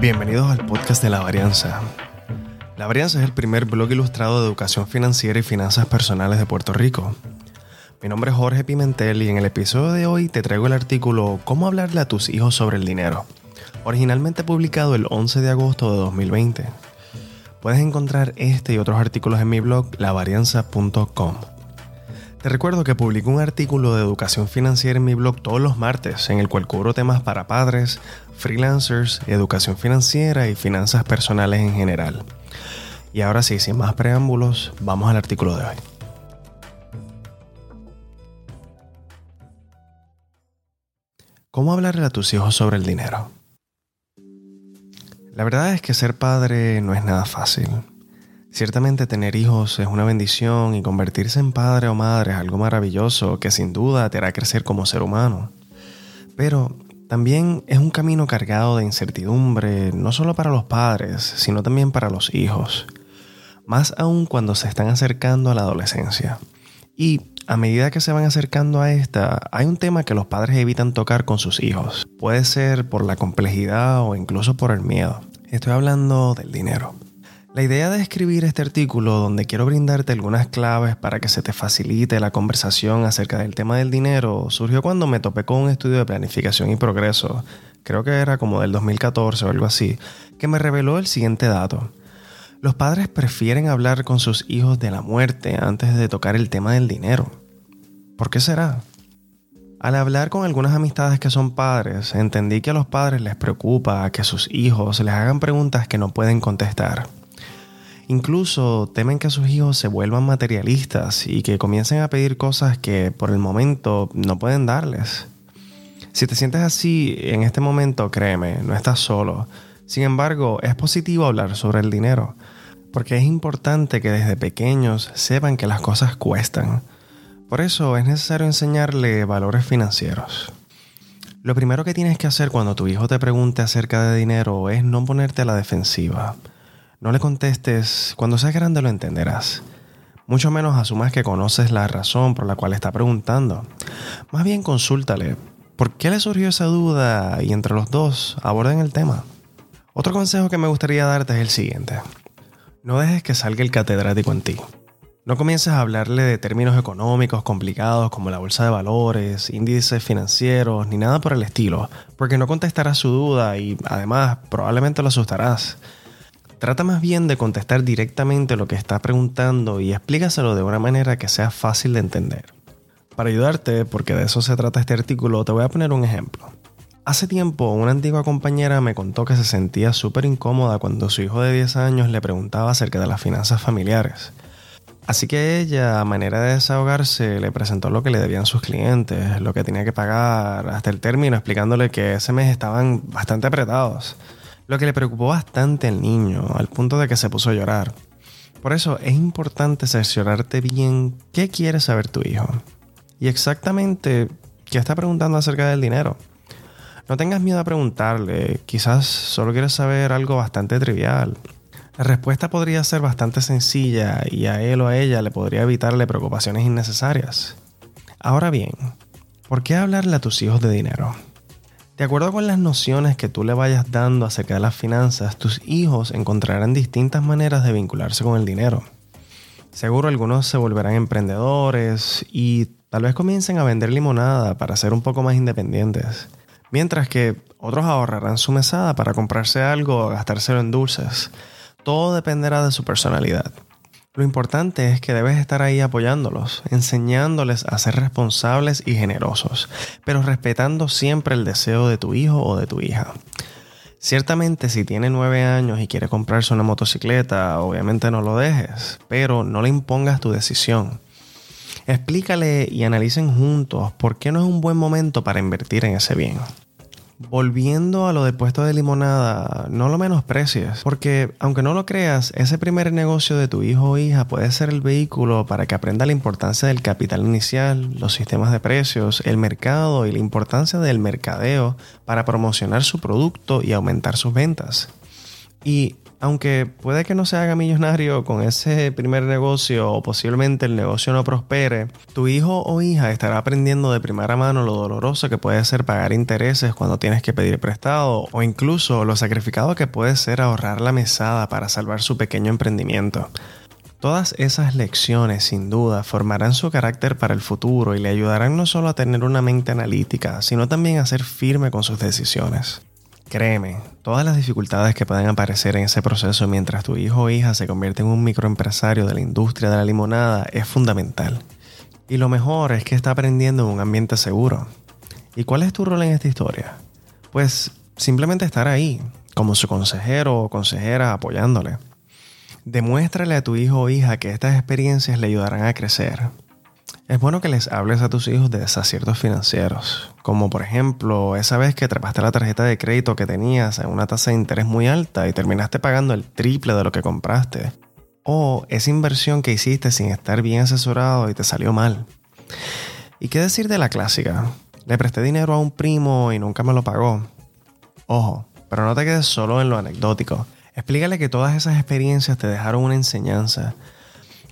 Bienvenidos al podcast de La Varianza. La Varianza es el primer blog ilustrado de educación financiera y finanzas personales de Puerto Rico. Mi nombre es Jorge Pimentel y en el episodio de hoy te traigo el artículo Cómo hablarle a tus hijos sobre el dinero, originalmente publicado el 11 de agosto de 2020. Puedes encontrar este y otros artículos en mi blog lavarianza.com. Te recuerdo que publico un artículo de educación financiera en mi blog todos los martes, en el cual cubro temas para padres, freelancers, educación financiera y finanzas personales en general. Y ahora sí, sin más preámbulos, vamos al artículo de hoy. ¿Cómo hablarle a tus hijos sobre el dinero? La verdad es que ser padre no es nada fácil. Ciertamente tener hijos es una bendición y convertirse en padre o madre es algo maravilloso que sin duda te hará crecer como ser humano. Pero también es un camino cargado de incertidumbre, no solo para los padres, sino también para los hijos. Más aún cuando se están acercando a la adolescencia. Y a medida que se van acercando a esta, hay un tema que los padres evitan tocar con sus hijos. Puede ser por la complejidad o incluso por el miedo. Estoy hablando del dinero. La idea de escribir este artículo donde quiero brindarte algunas claves para que se te facilite la conversación acerca del tema del dinero surgió cuando me topé con un estudio de planificación y progreso, creo que era como del 2014 o algo así, que me reveló el siguiente dato. Los padres prefieren hablar con sus hijos de la muerte antes de tocar el tema del dinero. ¿Por qué será? Al hablar con algunas amistades que son padres, entendí que a los padres les preocupa que sus hijos les hagan preguntas que no pueden contestar. Incluso temen que sus hijos se vuelvan materialistas y que comiencen a pedir cosas que por el momento no pueden darles. Si te sientes así en este momento, créeme, no estás solo. Sin embargo, es positivo hablar sobre el dinero, porque es importante que desde pequeños sepan que las cosas cuestan. Por eso es necesario enseñarle valores financieros. Lo primero que tienes que hacer cuando tu hijo te pregunte acerca de dinero es no ponerte a la defensiva. No le contestes, cuando seas grande lo entenderás. Mucho menos asumas que conoces la razón por la cual está preguntando. Más bien consúltale, ¿por qué le surgió esa duda? Y entre los dos aborden el tema. Otro consejo que me gustaría darte es el siguiente. No dejes que salga el catedrático en ti. No comiences a hablarle de términos económicos complicados como la bolsa de valores, índices financieros, ni nada por el estilo, porque no contestarás su duda y además probablemente lo asustarás. Trata más bien de contestar directamente lo que está preguntando y explícaselo de una manera que sea fácil de entender. Para ayudarte, porque de eso se trata este artículo, te voy a poner un ejemplo. Hace tiempo, una antigua compañera me contó que se sentía súper incómoda cuando su hijo de 10 años le preguntaba acerca de las finanzas familiares. Así que ella, a manera de desahogarse, le presentó lo que le debían sus clientes, lo que tenía que pagar, hasta el término, explicándole que ese mes estaban bastante apretados lo que le preocupó bastante al niño, al punto de que se puso a llorar. Por eso es importante cerciorarte bien qué quiere saber tu hijo y exactamente qué está preguntando acerca del dinero. No tengas miedo a preguntarle, quizás solo quieres saber algo bastante trivial. La respuesta podría ser bastante sencilla y a él o a ella le podría evitarle preocupaciones innecesarias. Ahora bien, ¿por qué hablarle a tus hijos de dinero? De acuerdo con las nociones que tú le vayas dando acerca de las finanzas, tus hijos encontrarán distintas maneras de vincularse con el dinero. Seguro algunos se volverán emprendedores y tal vez comiencen a vender limonada para ser un poco más independientes. Mientras que otros ahorrarán su mesada para comprarse algo o gastárselo en dulces. Todo dependerá de su personalidad. Lo importante es que debes estar ahí apoyándolos, enseñándoles a ser responsables y generosos, pero respetando siempre el deseo de tu hijo o de tu hija. Ciertamente si tiene nueve años y quiere comprarse una motocicleta, obviamente no lo dejes, pero no le impongas tu decisión. Explícale y analicen juntos por qué no es un buen momento para invertir en ese bien. Volviendo a lo del puesto de limonada, no lo menosprecies, porque aunque no lo creas, ese primer negocio de tu hijo o hija puede ser el vehículo para que aprenda la importancia del capital inicial, los sistemas de precios, el mercado y la importancia del mercadeo para promocionar su producto y aumentar sus ventas. Y Aunque puede que no se haga millonario con ese primer negocio o posiblemente el negocio no prospere, tu hijo o hija estará aprendiendo de primera mano lo doloroso que puede ser pagar intereses cuando tienes que pedir prestado o incluso lo sacrificado que puede ser ahorrar la mesada para salvar su pequeño emprendimiento. Todas esas lecciones sin duda formarán su carácter para el futuro y le ayudarán no solo a tener una mente analítica, sino también a ser firme con sus decisiones. Créeme, todas las dificultades que puedan aparecer en ese proceso mientras tu hijo o hija se convierte en un microempresario de la industria de la limonada es fundamental. Y lo mejor es que está aprendiendo en un ambiente seguro. ¿Y cuál es tu rol en esta historia? Pues simplemente estar ahí, como su consejero o consejera apoyándole. Demuéstrale a tu hijo o hija que estas experiencias le ayudarán a crecer, es bueno que les hables a tus hijos de desaciertos financieros, como por ejemplo esa vez que trepaste la tarjeta de crédito que tenías a una tasa de interés muy alta y terminaste pagando el triple de lo que compraste, o esa inversión que hiciste sin estar bien asesorado y te salió mal. ¿Y qué decir de la clásica? Le presté dinero a un primo y nunca me lo pagó. Ojo, pero no te quedes solo en lo anecdótico. Explícale que todas esas experiencias te dejaron una enseñanza.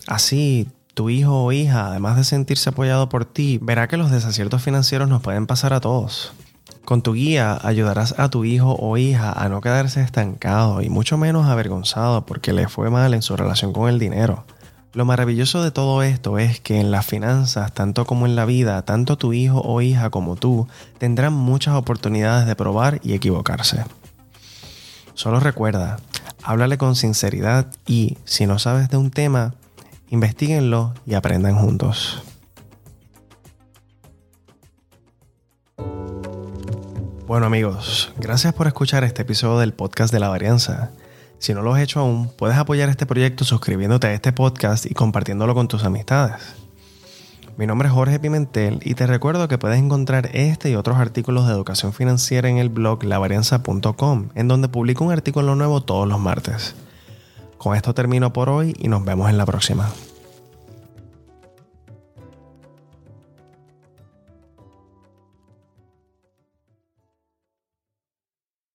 Así tu hijo o hija, además de sentirse apoyado por ti, verá que los desaciertos financieros nos pueden pasar a todos. Con tu guía ayudarás a tu hijo o hija a no quedarse estancado y mucho menos avergonzado porque le fue mal en su relación con el dinero. Lo maravilloso de todo esto es que en las finanzas, tanto como en la vida, tanto tu hijo o hija como tú tendrán muchas oportunidades de probar y equivocarse. Solo recuerda, háblale con sinceridad y, si no sabes de un tema, investiguenlo y aprendan juntos. Bueno amigos, gracias por escuchar este episodio del podcast de la varianza. Si no lo has hecho aún, puedes apoyar este proyecto suscribiéndote a este podcast y compartiéndolo con tus amistades. Mi nombre es Jorge Pimentel y te recuerdo que puedes encontrar este y otros artículos de educación financiera en el blog lavarianza.com, en donde publico un artículo nuevo todos los martes. Con esto termino por hoy y nos vemos en la próxima.